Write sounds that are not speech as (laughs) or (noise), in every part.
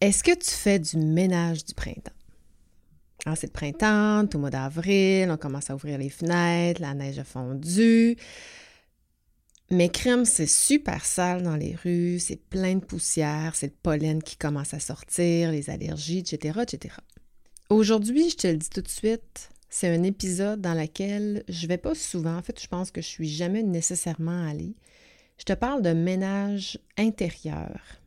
Est-ce que tu fais du ménage du printemps? Alors, c'est le printemps, tout le mois d'avril, on commence à ouvrir les fenêtres, la neige a fondu. Mais crème, c'est super sale dans les rues, c'est plein de poussière, c'est le pollen qui commence à sortir, les allergies, etc., etc. Aujourd'hui, je te le dis tout de suite, c'est un épisode dans lequel je vais pas souvent, en fait, je pense que je suis jamais nécessairement allée. Je te parle de ménage intérieur.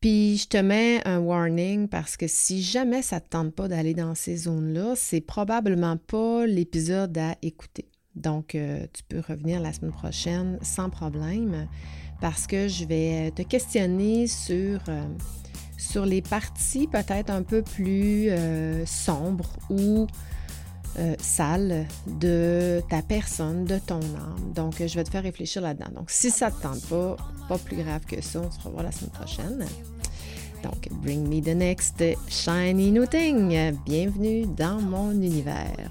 Puis je te mets un warning parce que si jamais ça ne te tente pas d'aller dans ces zones-là, c'est probablement pas l'épisode à écouter. Donc, euh, tu peux revenir la semaine prochaine sans problème parce que je vais te questionner sur, euh, sur les parties peut-être un peu plus euh, sombres ou sales de ta personne, de ton âme. Donc, je vais te faire réfléchir là-dedans. Donc, si ça ne te tente pas, pas plus grave que ça, on se revoit la semaine prochaine. Donc, Bring Me the Next Shiny New Thing. Bienvenue dans mon univers.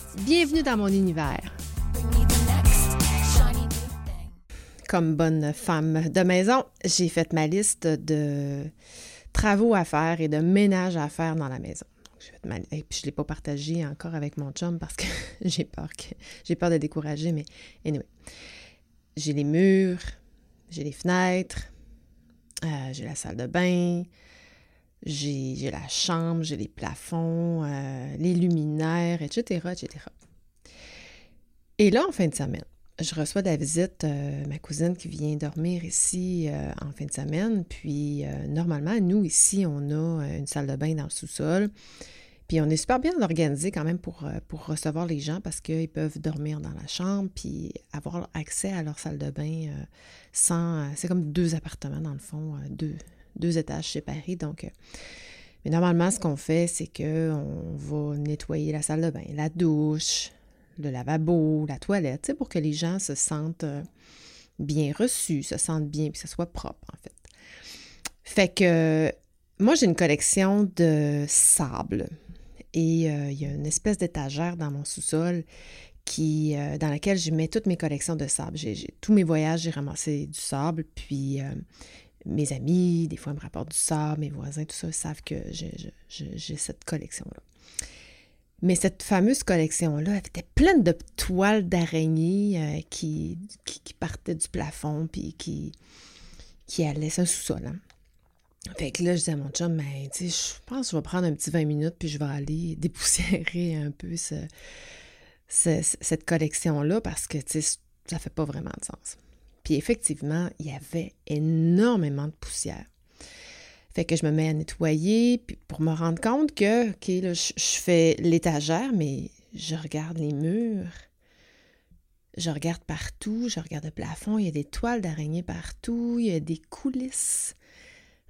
Bienvenue dans mon univers. Comme bonne femme de maison, j'ai fait ma liste de travaux à faire et de ménage à faire dans la maison. Je ne l'ai pas partagé encore avec mon chum parce que (laughs) j'ai peur que j'ai peur de décourager, mais anyway. J'ai les murs, j'ai les fenêtres, euh, j'ai la salle de bain, j'ai la chambre, j'ai les plafonds, euh, les luminaires, etc., etc. Et là, en fin de semaine, je reçois de la visite euh, ma cousine qui vient dormir ici en fin de semaine. Puis, normalement, nous, ici, on a une salle de bain dans le sous-sol. Puis on est super bien organisé quand même pour, euh, pour recevoir les gens parce qu'ils peuvent dormir dans la chambre puis avoir accès à leur salle de bain euh, sans. Euh, c'est comme deux appartements dans le fond, deux, deux étages séparés. Donc, mais normalement, ce qu'on fait, c'est qu'on va nettoyer la salle de bain, la douche, le lavabo, la toilette, pour que les gens se sentent bien reçus, se sentent bien, puis que ce soit propre, en fait. Fait que moi, j'ai une collection de sable. Et euh, il y a une espèce d'étagère dans mon sous-sol qui, euh, dans laquelle je mets toutes mes collections de sable. J'ai, tous mes voyages, j'ai ramassé du sable, puis euh, mes amis, des fois, me rapportent du sable, mes voisins, tout ça, savent que j'ai, cette collection-là. Mais cette fameuse collection-là, elle était pleine de toiles d'araignées qui, qui, partaient du plafond, puis qui, qui allaient, c'est un sous-sol. Hein. Fait que là, je disais à mon chum, mais sais, je pense que je vais prendre un petit 20 minutes, puis je vais aller (laughs) dépoussiérer un peu cette collection-là parce que, ça fait pas vraiment de sens. Puis effectivement, il y avait énormément de poussière. Fait que je me mets à nettoyer puis pour me rendre compte que, OK, là, je, fais l'étagère, mais je regarde les murs, je regarde partout, je regarde le plafond, il y a des toiles d'araignée partout, il y a des coulisses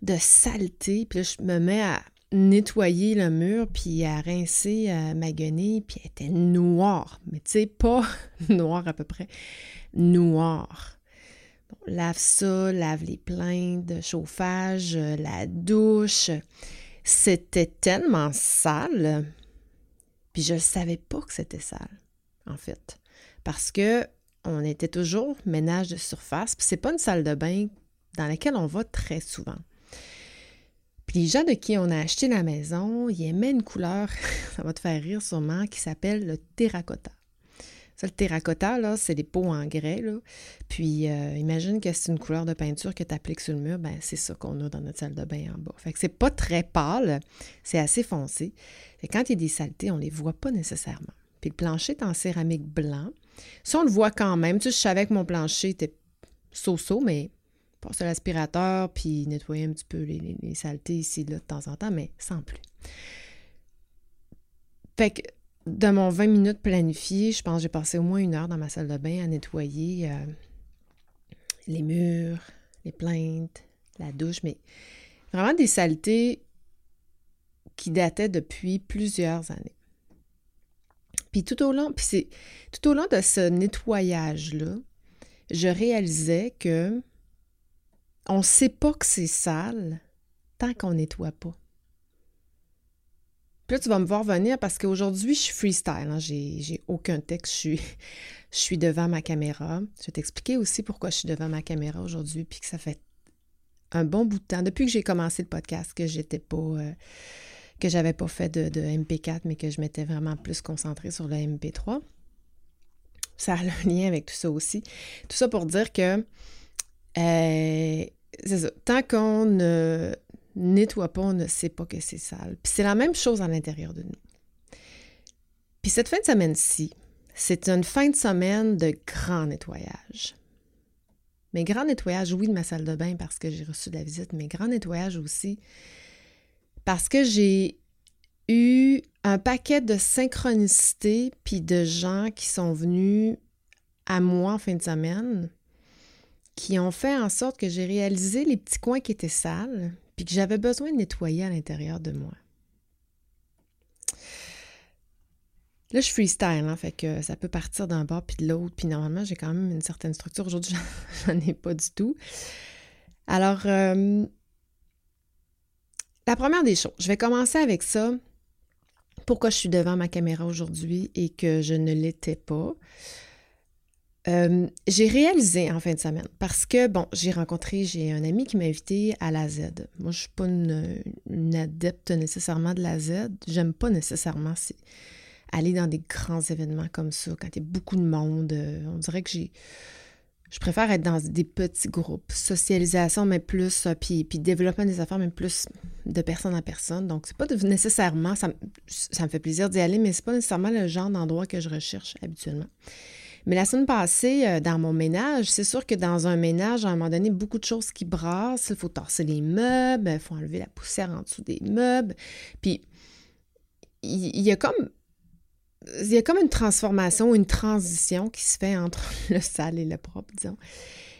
de saleté. Puis là, je me mets à nettoyer le mur, puis à rincer ma guenille, puis elle était noire. Mais tu sais, pas (laughs) noire à peu près, noire. Lave ça, lave les plaintes chauffage, euh, la douche. C'était tellement sale, puis je ne savais pas que c'était sale, en fait. Parce que on était toujours ménage de surface, puis c'est pas une salle de bain dans laquelle on va très souvent. Puis les gens de qui on a acheté la maison, ils aimaient une couleur, (laughs) ça va te faire rire sûrement, qui s'appelle le terracotta. Ça, le terracotta, là, c'est des pots en grès, là. Puis euh, imagine que c'est une couleur de peinture que tu appliques sur le mur, ben c'est ça qu'on a dans notre salle de bain en bas. Fait que c'est pas très pâle, c'est assez foncé. Quand il y a des saletés, on les voit pas nécessairement. Puis le plancher est en céramique blanc. Ça, on le voit quand même. Tu sais, je savais que mon plancher était so-so, mais passer l'aspirateur, puis nettoyer un petit peu les, saletés ici, là, de temps en temps, mais sans plus. Fait que de mon 20 minutes planifié, je pense que j'ai passé au moins une heure dans ma salle de bain à nettoyer euh, les murs, les plaintes, la douche, mais Vraiment des saletés qui dataient depuis plusieurs années. Puis tout au long, puis tout au long de ce nettoyage-là, je réalisais que on ne sait pas que c'est sale tant qu'on nettoie pas. Puis là, tu vas me voir venir parce qu'aujourd'hui, je suis freestyle. Hein. J'ai aucun texte. Je suis, je suis devant ma caméra. Je vais t'expliquer aussi pourquoi je suis devant ma caméra aujourd'hui, puis que ça fait un bon bout de temps, depuis que j'ai commencé le podcast, que j'étais pas. Euh, que j'avais pas fait de, MP4, mais que je m'étais vraiment plus concentrée sur le MP3. Ça a (laughs) un lien avec tout ça aussi. Tout ça pour dire que euh, c'est ça. Tant qu'on ne nettoie pas, on ne sait pas que c'est sale. Puis c'est la même chose à l'intérieur de nous. Puis cette fin de semaine-ci, c'est une fin de semaine de grand nettoyage. Mais grand nettoyage, oui, de ma salle de bain parce que j'ai reçu de la visite, mais grand nettoyage aussi parce que j'ai eu un paquet de synchronicités puis de gens qui sont venus à moi en fin de semaine qui ont fait en sorte que j'ai réalisé les petits coins qui étaient sales puis que j'avais besoin de nettoyer à l'intérieur de moi. Là, je freestyle, hein, fait que ça peut partir d'un bord puis de l'autre. Puis normalement, j'ai quand même une certaine structure. Aujourd'hui, (laughs) j'en ai pas du tout. Alors, euh, la première des choses, je vais commencer avec ça. Pourquoi je suis devant ma caméra aujourd'hui et que je ne l'étais pas? Euh, j'ai réalisé en fin de semaine parce que, bon, j'ai rencontré, j'ai un ami qui m'a invité à la Z. Moi, je ne suis pas une, adepte nécessairement de la Z. J'aime pas nécessairement aller dans des grands événements comme ça, quand il y a beaucoup de monde. Euh, on dirait que j'ai je préfère être dans des petits groupes, socialisation, mais plus, euh, puis, puis développement des affaires, mais plus de personne à personne. Donc, c'est pas nécessairement, ça, me fait plaisir d'y aller, mais c'est pas nécessairement le genre d'endroit que je recherche habituellement. Mais la semaine passée, euh, dans mon ménage, c'est sûr que dans un ménage, à un moment donné, beaucoup de choses qui brassent. Il faut torser les meubles, il faut enlever la poussière en dessous des meubles. Puis, il y a comme il y a comme une transformation, une transition qui se fait entre (laughs) le sale et le propre, disons.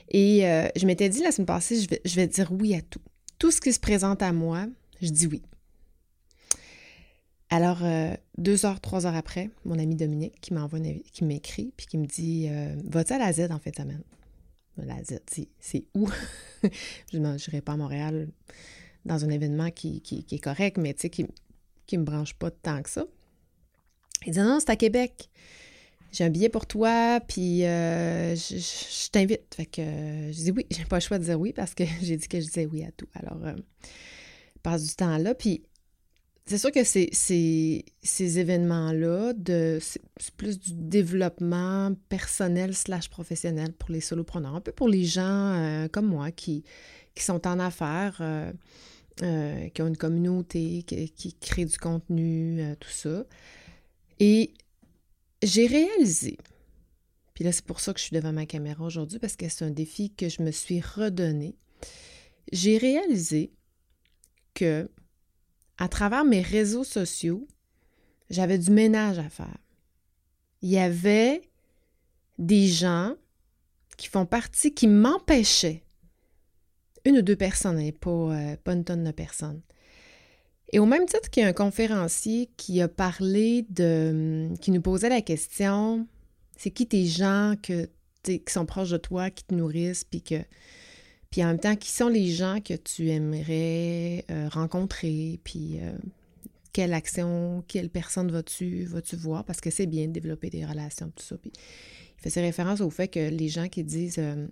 Et euh, je m'étais dit la semaine passée, je vais, je vais dire oui à tout. Tout ce qui se présente à moi, je dis oui. Alors, euh, deux heures, trois heures après, mon ami Dominique qui m'envoie qui m'écrit, puis qui me dit euh, Vas-tu à la Z en fait de La Z, c'est où? (laughs) Je n'irai pas à Montréal dans un événement qui, est correct, mais tu sais, qui ne me branche pas tant que ça. Il dit non, c'est à Québec. J'ai un billet pour toi, puis euh, je, t'invite. Fait que je dis oui, j'ai pas le choix de dire oui parce que (laughs) j'ai dit que je disais oui à tout. Alors, euh, passe du temps là. C'est sûr que ces événements-là, c'est, plus du développement personnel slash professionnel pour les solopreneurs, un peu pour les gens euh, comme moi qui, qui sont en affaires, euh, qui ont une communauté, qui, qui créent du contenu, tout ça. Et j'ai réalisé, puis là c'est pour ça que je suis devant ma caméra aujourd'hui, parce que c'est un défi que je me suis redonné. J'ai réalisé que à travers mes réseaux sociaux, j'avais du ménage à faire. Il y avait des gens qui font partie, qui m'empêchaient, une ou deux personnes, et pas, euh, pas une tonne de personnes, et au même titre qu'il y a un conférencier qui a parlé de. qui nous posait la question c'est qui tes gens qui sont proches de toi, qui te nourrissent, puis que. Puis en même temps, qui sont les gens que tu aimerais euh, rencontrer, puis euh, quelle action, quelle personne vas-tu vas voir, parce que c'est bien de développer des relations, tout ça. Puis il faisait référence au fait que les gens qui disent euh,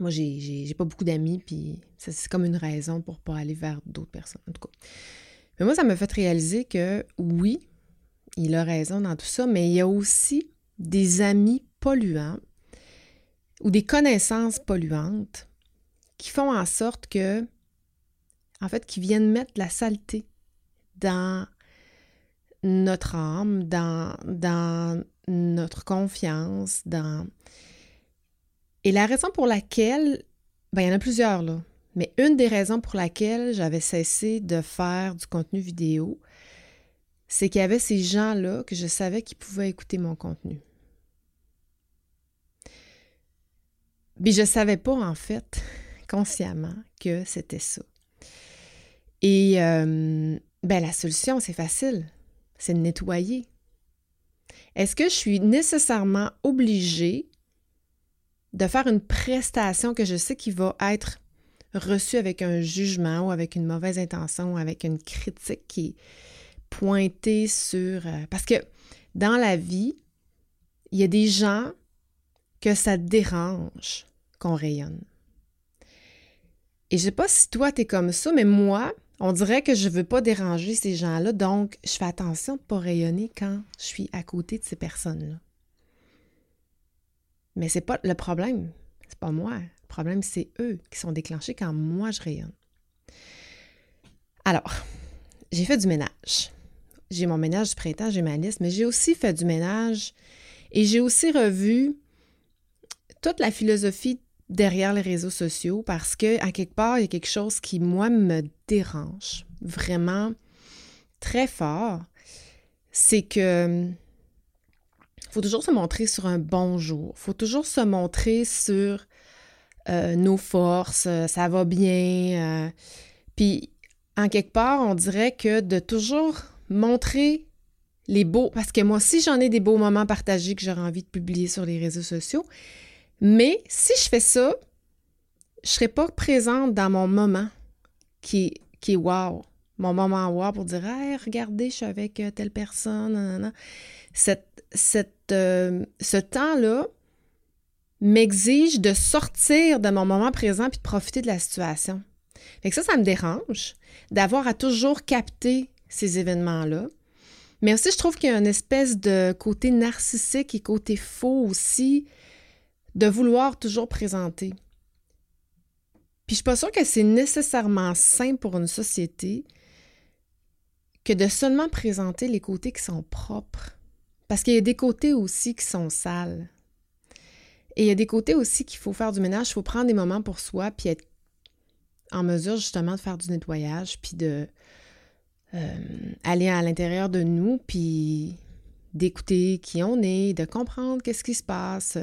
moi, j'ai pas beaucoup d'amis, puis c'est comme une raison pour pas aller vers d'autres personnes, en tout cas. Mais moi, ça m'a fait réaliser que oui, il a raison dans tout ça, mais il y a aussi des amis polluants ou des connaissances polluantes qui font en sorte que, en fait, qui viennent mettre la saleté dans notre âme, dans, dans notre confiance, dans et la raison pour laquelle, ben, il y en a plusieurs là, mais une des raisons pour laquelle j'avais cessé de faire du contenu vidéo, c'est qu'il y avait ces gens-là que je savais qu'ils pouvaient écouter mon contenu. Mais je ne savais pas, en fait, consciemment, que c'était ça. Et euh, ben, la solution, c'est facile, c'est de nettoyer. Est-ce que je suis nécessairement obligée de faire une prestation que je sais qui va être reçue avec un jugement ou avec une mauvaise intention ou avec une critique qui est pointée sur... Euh, parce que dans la vie, il y a des gens que ça dérange qu'on rayonne. Et je sais pas si toi, tu es comme ça, mais moi, on dirait que je veux pas déranger ces gens-là, donc je fais attention de pas rayonner quand je suis à côté de ces personnes-là. Mais c'est pas le problème, c'est pas moi. Le problème, c'est eux qui sont déclenchés quand moi je rayonne. Alors, j'ai fait du ménage. J'ai mon ménage du printemps, j'ai ma liste, mais j'ai aussi fait du ménage et j'ai aussi revu toute la philosophie derrière les réseaux sociaux parce que, à quelque part, il y a quelque chose qui, moi, me dérange vraiment très fort. C'est que faut toujours se montrer sur un bon jour. faut toujours se montrer sur euh, nos forces, euh, ça va bien. Euh. puis, en quelque part, on dirait que de toujours montrer les beaux, parce que moi aussi, j'en ai des beaux moments partagés que j'aurais envie de publier sur les réseaux sociaux, mais si je fais ça, je serai pas présente dans mon moment qui, qui est wow. Mon moment wow pour dire Hey, regardez, je suis avec euh, telle personne. Cette, cette, euh, ce temps-là m'exige de sortir de mon moment présent puis de profiter de la situation. Que ça, ça me dérange d'avoir à toujours capter ces événements-là. Mais aussi, je trouve qu'il y a une espèce de côté narcissique et côté faux aussi de vouloir toujours présenter. Puis je suis pas sûre que c'est nécessairement sain pour une société que de seulement présenter les côtés qui sont propres. Parce qu'il y a des côtés aussi qui sont sales. Et il y a des côtés aussi qu'il faut faire du ménage, il faut prendre des moments pour soi, puis être en mesure justement de faire du nettoyage, puis de euh, aller à l'intérieur de nous, puis d'écouter qui on est, de comprendre qu'est-ce qui se passe,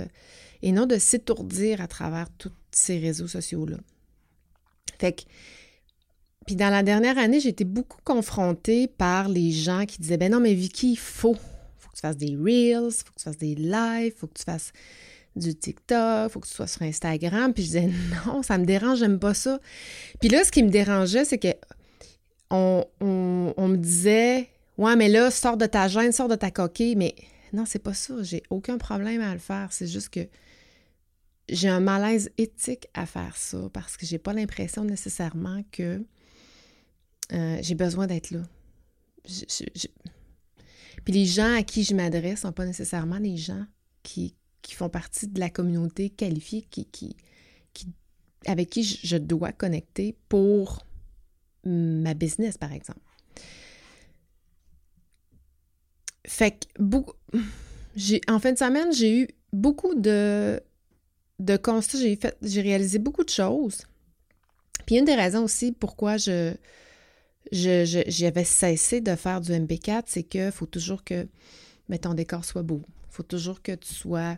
et non de s'étourdir à travers tous ces réseaux sociaux-là. Fait que, puis dans la dernière année, été beaucoup confrontée par les gens qui disaient, ben non, mais Vicky, il faut, faut que tu fasses des reels, faut que tu fasses des lives, faut que tu fasses du TikTok, faut que tu sois sur Instagram. Puis je disais, non, ça me dérange, j'aime pas ça. Puis là, ce qui me dérangeait, c'est que on, on me disait, ouais, mais là, sors de ta gêne, sors de ta coquille. Mais non, c'est pas ça. J'ai aucun problème à le faire. C'est juste que j'ai un malaise éthique à faire ça parce que j'ai pas l'impression nécessairement que euh, j'ai besoin d'être là. Puis les gens à qui je m'adresse sont pas nécessairement les gens qui, font partie de la communauté qualifiée qui, qui, avec qui je dois connecter pour ma business, par exemple. Fait que beaucoup. En fin de semaine, j'ai eu beaucoup de de constat, j'ai fait, j'ai réalisé beaucoup de choses. Puis une des raisons aussi pourquoi je, j'avais cessé de faire du MB4, c'est qu'il faut toujours que ton décor soit beau. Faut toujours que tu sois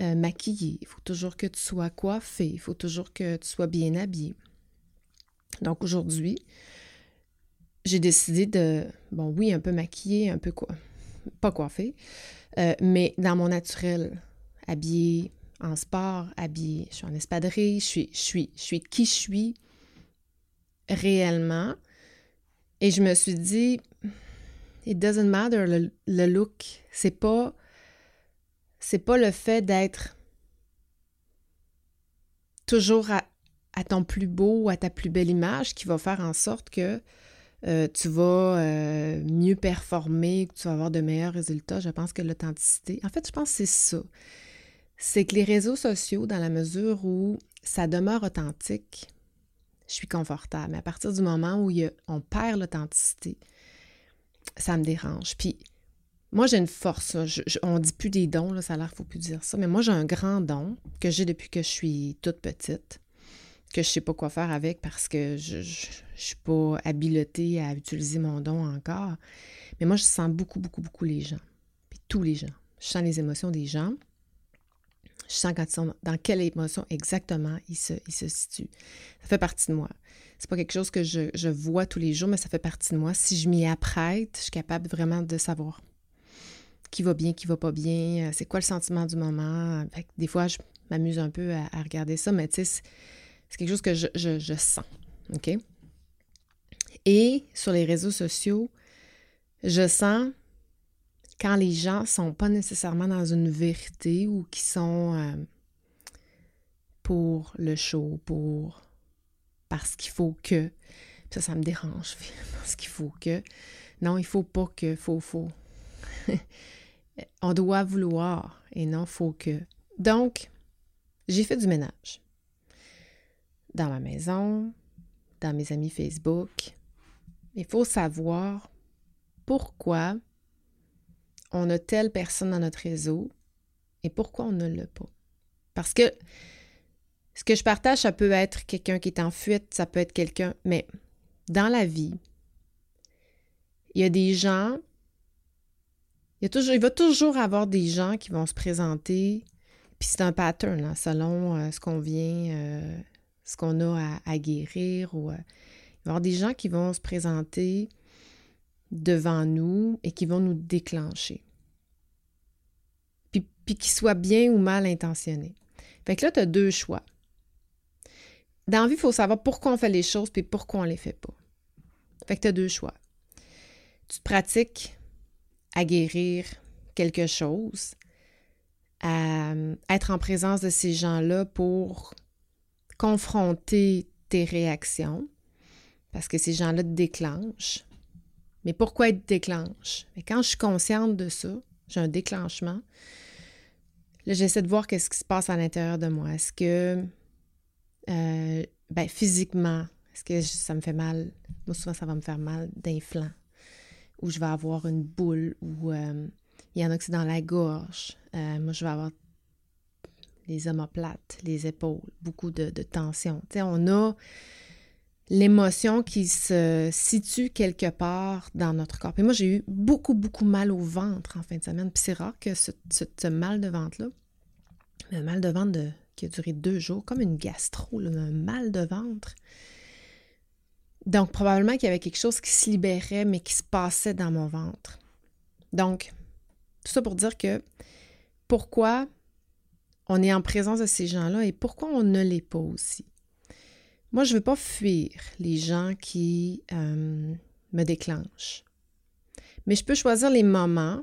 euh, maquillé. Il faut toujours que tu sois coiffé. Il faut toujours que tu sois bien habillé. Donc aujourd'hui, j'ai décidé de, bon oui, un peu maquillé, un peu quoi, pas coiffé, euh, mais dans mon naturel, habillé, en sport, habillée, je suis en espadrille, je suis, je suis, je suis qui je suis réellement. Et je me suis dit, it doesn't matter le, look. C'est pas, c'est pas le fait d'être toujours à, ton plus beau ou à ta plus belle image qui va faire en sorte que euh, tu vas euh, mieux performer, tu vas avoir de meilleurs résultats. Je pense que l'authenticité, en fait, je pense que c'est ça c'est que les réseaux sociaux, dans la mesure où ça demeure authentique, je suis confortable. Mais à partir du moment où on perd l'authenticité, ça me dérange. Puis moi, j'ai une force. on dit plus des dons, là, ça a l'air faut plus dire ça. Mais moi, j'ai un grand don que j'ai depuis que je suis toute petite, que je ne sais pas quoi faire avec parce que je ne suis pas habilotée à utiliser mon don encore. Mais moi, je sens beaucoup, beaucoup, beaucoup les gens. Puis tous les gens. Je sens les émotions des gens. Je sens quand ils sont dans quelle émotion exactement ils se, se situent. Ça fait partie de moi. C'est pas quelque chose que je, je, vois tous les jours, mais ça fait partie de moi. Si je m'y apprête, je suis capable vraiment de savoir qui va bien, qui va pas bien, c'est quoi le sentiment du moment. des fois, je m'amuse un peu à, regarder ça, mais tu sais, c'est quelque chose que je, je, sens. OK? Et sur les réseaux sociaux, je sens quand les gens sont pas nécessairement dans une vérité ou qui sont euh, pour le show, pour parce qu'il faut que. Ça, ça me dérange, (laughs) parce qu'il faut que. Non, il faut pas que, faut, faut. (laughs) On doit vouloir et non faut que. Donc, j'ai fait du ménage dans ma maison, dans mes amis Facebook. Il faut savoir pourquoi on a telle personne dans notre réseau et pourquoi on ne l'a pas. Parce que ce que je partage, ça peut être quelqu'un qui est en fuite, ça peut être quelqu'un, mais dans la vie, il y a des gens, il, y a toujours, il va toujours avoir des gens qui vont se présenter, puis c'est un pattern, selon euh, ce qu'on vient, euh, qu'on a à, guérir, ou euh, il va y avoir des gens qui vont se présenter devant nous et qui vont nous déclencher. Puis, puis qu'ils soient bien ou mal intentionnés. Fait que là, tu as deux choix. Dans la vie, il faut savoir pourquoi on fait les choses puis pourquoi on les fait pas. Fait que tu as deux choix. Tu pratiques à guérir quelque chose, à être en présence de ces gens-là pour confronter tes réactions, parce que ces gens-là te déclenchent. Mais pourquoi ils te déclenchent? Mais quand je suis consciente de ça, j'ai un déclenchement, là, j'essaie de voir qu'est-ce qui se passe à l'intérieur de moi. Est-ce que euh, ben, physiquement, est-ce que ça me fait mal? Moi, souvent, ça va me faire mal d'un flanc, ou je vais avoir une boule, ou euh, il y en a qui c'est dans la gorge. Euh, moi, je vais avoir les omoplates, les épaules, beaucoup de, tension. On a l'émotion qui se situe quelque part dans notre corps. Et moi, j'ai eu beaucoup, beaucoup mal au ventre en fin de semaine. Puis c'est rare que ce, mal de ventre-là, un mal de ventre qui a duré deux jours, comme une gastro, un mal de ventre. Donc, probablement qu'il y avait quelque chose qui se libérait, mais qui se passait dans mon ventre. Donc, tout ça pour dire que pourquoi on est en présence de ces gens-là et pourquoi on ne les pas aussi? Moi, je ne veux pas fuir les gens qui euh, me déclenchent. Mais je peux choisir les moments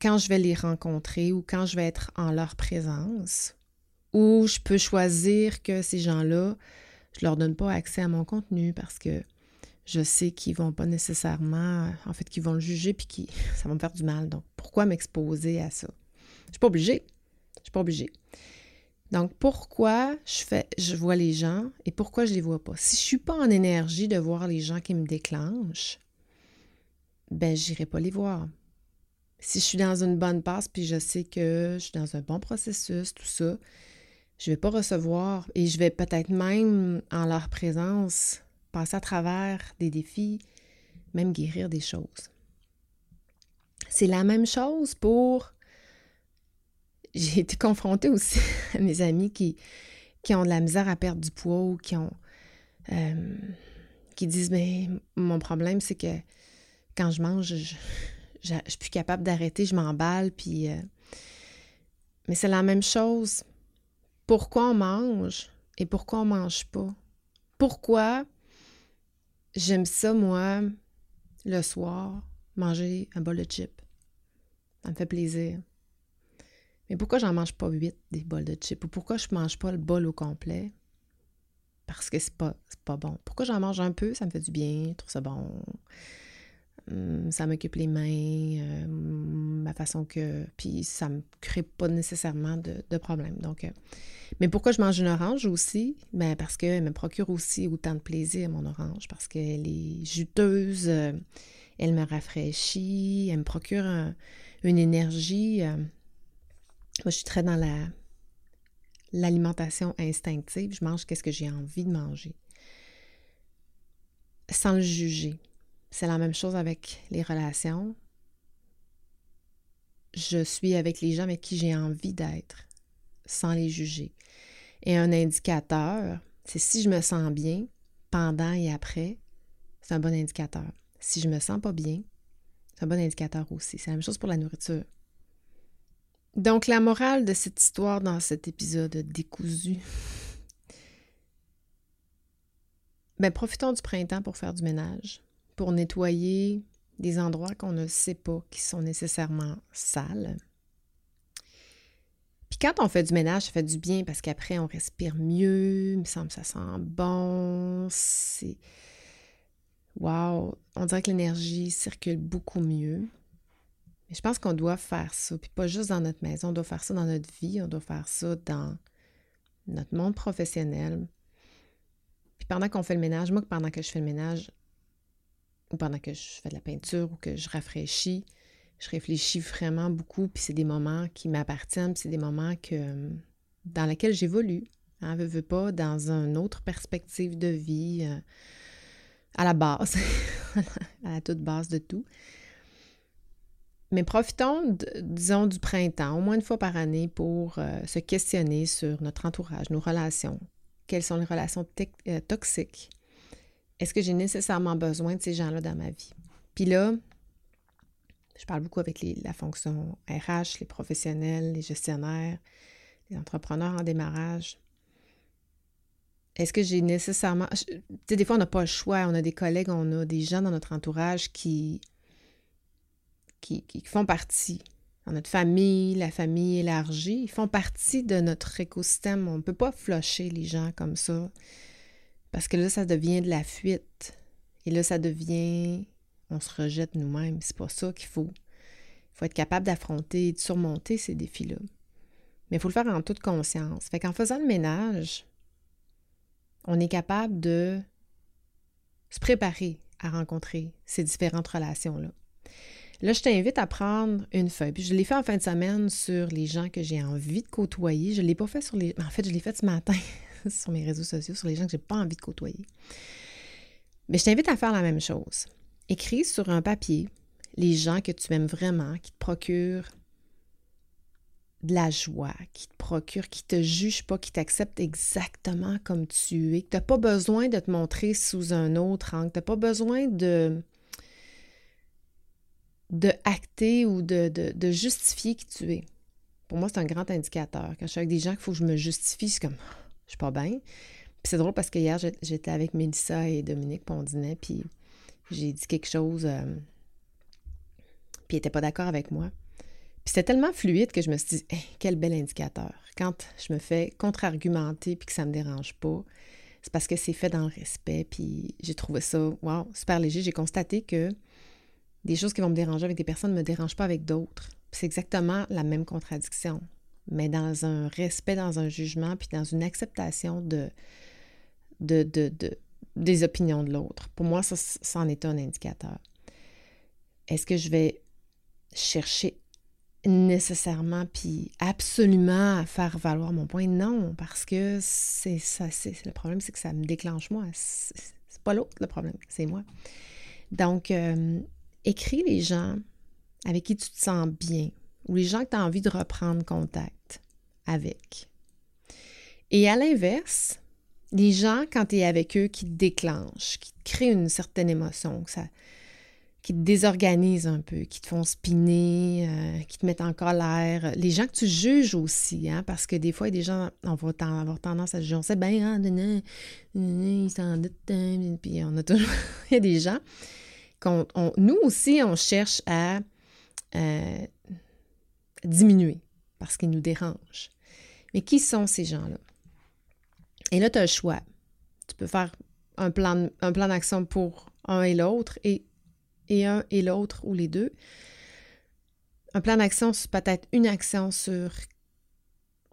quand je vais les rencontrer ou quand je vais être en leur présence, ou je peux choisir que ces gens-là, je leur donne pas accès à mon contenu parce que je sais qu'ils vont pas nécessairement, en fait, qu'ils vont le juger puis que (laughs) ça va me faire du mal. Donc, pourquoi m'exposer à ça? Je suis pas obligée. Je suis pas obligée. Donc, pourquoi je fais, je vois les gens et pourquoi je les vois pas? Si je suis pas en énergie de voir les gens qui me déclenchent, ben, j'irai pas les voir si je suis dans une bonne passe, puis je sais que je suis dans un bon processus, tout ça, je vais pas recevoir et je vais peut-être même, en leur présence, passer à travers des défis, même guérir des choses. C'est la même chose pour... J'ai été confrontée aussi (laughs) à mes amis qui, qui ont de la misère à perdre du poids ou qui ont... Euh, qui disent, mais mon problème, c'est que quand je mange, je, je, ne suis plus capable d'arrêter, je m'emballe, puis... Euh, mais c'est la même chose. Pourquoi on mange et pourquoi on mange pas? Pourquoi j'aime ça, moi, le soir, manger un bol de chips? Ça me fait plaisir. Mais pourquoi j'en mange pas huit des bols de chips? Ou pourquoi je mange pas le bol au complet? Parce que c'est pas, pas bon. Pourquoi j'en mange un peu? Ça me fait du bien, je trouve ça bon. Hum, ça m'occupe les mains, euh, ma façon que. Puis ça me crée pas nécessairement de, de problème. Donc, euh, mais pourquoi je mange une orange aussi? Ben parce qu'elle me procure aussi autant de plaisir, mon orange, parce qu'elle est juteuse, euh, elle me rafraîchit, elle me procure une énergie. Moi, je suis très dans la l'alimentation instinctive. Je mange qu'est-ce que j'ai envie de manger. Sans le juger. C'est la même chose avec les relations. Je suis avec les gens avec qui j'ai envie d'être, sans les juger. Et un indicateur, c'est si je me sens bien pendant et après, c'est un bon indicateur. Si je me sens pas bien, c'est un bon indicateur aussi. C'est la même chose pour la nourriture. Donc, la morale de cette histoire dans cet épisode décousu, ben, profitons du printemps pour faire du ménage, pour nettoyer des endroits qu'on ne sait pas qui sont nécessairement sales. Puis quand on fait du ménage, ça fait du bien parce qu'après, on respire mieux, il me semble que ça sent bon, c'est... Wow! On dirait que l'énergie circule beaucoup mieux. Mais je pense qu'on doit faire ça, puis pas juste dans notre maison, on doit faire ça dans notre vie, on doit faire ça dans notre monde professionnel, puis pendant qu'on fait le ménage, moi, pendant que je fais le ménage, ou pendant que je fais de la peinture ou que je rafraîchis, je réfléchis vraiment beaucoup, puis c'est des moments qui m'appartiennent, puis c'est des moments que, dans lesquels j'évolue. Hein, veux, veux pas, dans une autre perspective de vie, euh, à la base, (laughs) à la toute base de tout. Mais profitons, disons, du printemps, au moins une fois par année, pour euh, se questionner sur notre entourage, nos relations, quelles sont les relations euh, toxiques? Est-ce que j'ai nécessairement besoin de ces gens-là dans ma vie? Puis là, je parle beaucoup avec la fonction RH, les professionnels, les gestionnaires, les entrepreneurs en démarrage. Est-ce que j'ai nécessairement... Tu sais, des fois, on n'a pas le choix. On a des collègues, on a des gens dans notre entourage qui, qui, font partie notre famille, la famille élargie, ils font partie de notre écosystème. On ne peut pas flusher les gens comme ça. Parce que là, ça devient de la fuite. Et là, ça devient. On se rejette nous-mêmes. C'est pas ça qu'il faut. Il faut être capable d'affronter et de surmonter ces défis-là. Mais il faut le faire en toute conscience. Fait qu'en faisant le ménage, on est capable de se préparer à rencontrer ces différentes relations-là. Là, je t'invite à prendre une feuille. Je l'ai fait en fin de semaine sur les gens que j'ai envie de côtoyer. Je ne l'ai pas fait sur les. En fait, je l'ai fait ce matin (laughs) sur mes réseaux sociaux, sur les gens que je n'ai pas envie de côtoyer. Mais je t'invite à faire la même chose. Écris sur un papier les gens que tu aimes vraiment, qui te procurent de la joie, qui te procurent, qui te jugent pas, qui t'acceptent exactement comme tu es, que tu n'as pas besoin de te montrer sous un autre angle, tu n'as pas besoin de de acter ou de, justifier qui tu es. Pour moi, c'est un grand indicateur. Quand je suis avec des gens qu'il faut que je me justifie, c'est comme, je suis pas bien. Puis c'est drôle parce que hier, j'étais avec Mélissa et Dominique Pondinet, puis j'ai dit quelque chose, euh, puis ils n'étaient pas d'accord avec moi. Puis c'était tellement fluide que je me suis dit, quel bel indicateur. Quand je me fais contre-argumenter puis que ça ne me dérange pas, c'est parce que c'est fait dans le respect. Puis j'ai trouvé ça, wow, super léger. J'ai constaté que des choses qui vont me déranger avec des personnes ne me dérangent pas avec d'autres. C'est exactement la même contradiction, mais dans un respect, dans un jugement, puis dans une acceptation de, de, de, des opinions de l'autre. Pour moi, ça, en est un indicateur. Est-ce que je vais chercher nécessairement puis absolument à faire valoir mon point? Non, parce que c'est ça, c'est le problème, c'est que ça me déclenche moi. C'est pas l'autre le problème, c'est moi. Donc, euh, écris les gens avec qui tu te sens bien ou les gens que tu as envie de reprendre contact avec. Et à l'inverse, les gens, quand tu es avec eux, qui te déclenchent, qui te créent une certaine émotion, qui te désorganisent un peu, qui te font spinner, euh, qui te mettent en colère. Les gens que tu juges aussi, hein, parce que des fois, il y a des gens, on va avoir tendance à juger. On sait hein, ils s'en doutent, puis on a toujours. (laughs) il y a des gens nous aussi, on cherche à euh, diminuer parce qu'ils nous dérangent. Mais qui sont ces gens-là? Et là, tu as le choix. Tu peux faire un plan, un plan d'action pour un et l'autre et, et un et l'autre ou les deux. Un plan d'action, c'est peut-être une action sur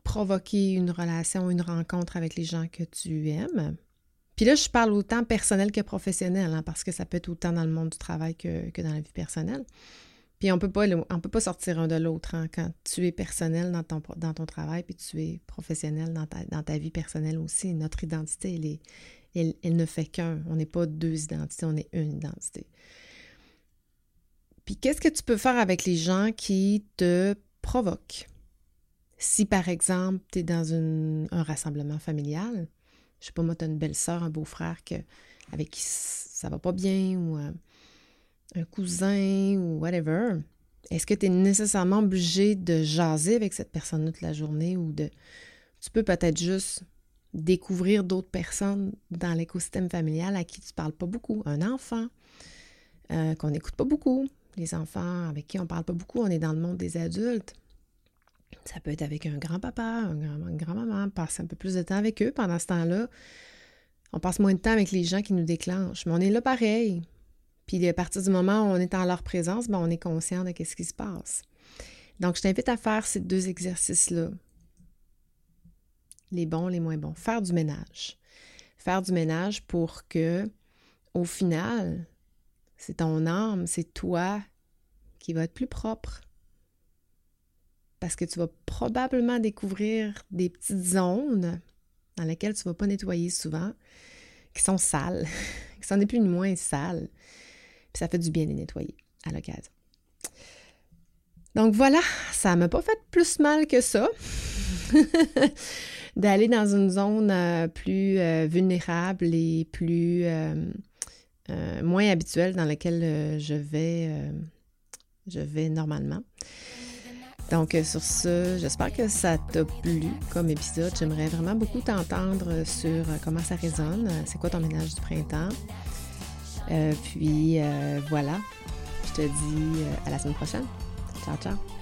provoquer une relation, une rencontre avec les gens que tu aimes. Puis là, je parle autant personnel que professionnel, hein, parce que ça peut être autant dans le monde du travail que, dans la vie personnelle. Puis on peut pas, on peut pas sortir un de l'autre hein, quand tu es personnel dans ton, dans ton travail, puis tu es professionnel dans ta, dans ta vie personnelle aussi. Notre identité, elle, elle, ne fait qu'un. On n'est pas deux identités, on est une identité. Puis qu'est-ce que tu peux faire avec les gens qui te provoquent? Si par exemple, tu es dans un rassemblement familial, je sais pas, moi, tu as une belle-sœur, un beau-frère que, avec qui ça va pas bien, ou euh, un cousin, ou whatever, est-ce que tu es nécessairement obligé de jaser avec cette personne toute la journée ou de. Tu peux peut-être juste découvrir d'autres personnes dans l'écosystème familial à qui tu ne parles pas beaucoup? Un enfant euh, qu'on n'écoute pas beaucoup. Les enfants avec qui on parle pas beaucoup, on est dans le monde des adultes. Ça peut être avec un grand-papa, un grand, une grand-maman, passer un peu plus de temps avec eux. Pendant ce temps-là, on passe moins de temps avec les gens qui nous déclenchent. Mais on est là pareil. Puis à partir du moment où on est en leur présence, ben, on est conscient de ce qui se passe. Donc, je t'invite à faire ces deux exercices-là. Les bons, les moins bons. Faire du ménage. Faire du ménage pour que, au final, c'est ton âme, c'est toi qui va être plus propre. Parce que tu vas probablement découvrir des petites zones dans lesquelles tu ne vas pas nettoyer souvent, qui sont sales, (laughs) qui sont des plus ni moins sales. Puis ça fait du bien de les nettoyer à l'occasion. Donc voilà, ça ne m'a pas fait plus mal que ça (laughs) d'aller dans une zone euh, plus euh, vulnérable et plus euh, moins habituelle dans laquelle je vais je vais normalement. Donc, sur ce, j'espère que ça t'a plu comme épisode. J'aimerais vraiment beaucoup t'entendre sur comment ça résonne. C'est quoi ton ménage du printemps? Euh, puis euh, voilà, je te dis euh, à la semaine prochaine. Ciao, ciao.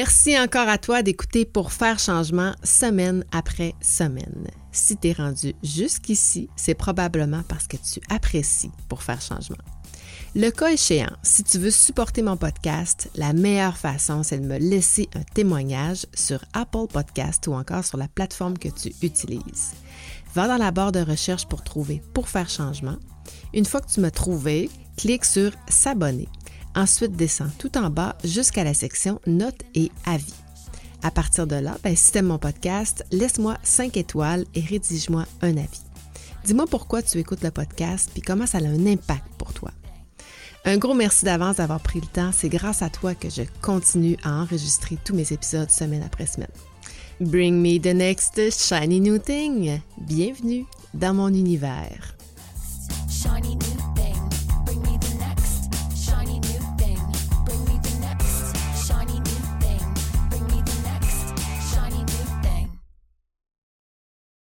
Merci encore à toi d'écouter pour faire changement semaine après semaine. Si tu es rendu jusqu'ici, c'est probablement parce que tu apprécies pour faire changement. Le cas échéant, si tu veux supporter mon podcast, la meilleure façon, c'est de me laisser un témoignage sur Apple Podcast ou encore sur la plateforme que tu utilises. Va dans la barre de recherche pour trouver Pour faire changement. Une fois que tu m'as trouvé, clique sur S'abonner Ensuite, descends tout en bas jusqu'à la section Notes et avis. À partir de là, ben, si tu mon podcast, laisse-moi 5 étoiles et rédige-moi un avis. Dis-moi pourquoi tu écoutes le podcast puis comment ça a un impact pour toi. Un gros merci d'avance d'avoir pris le temps. C'est grâce à toi que je continue à enregistrer tous mes épisodes semaine après semaine. Bring me the next shiny new thing. Bienvenue dans mon univers.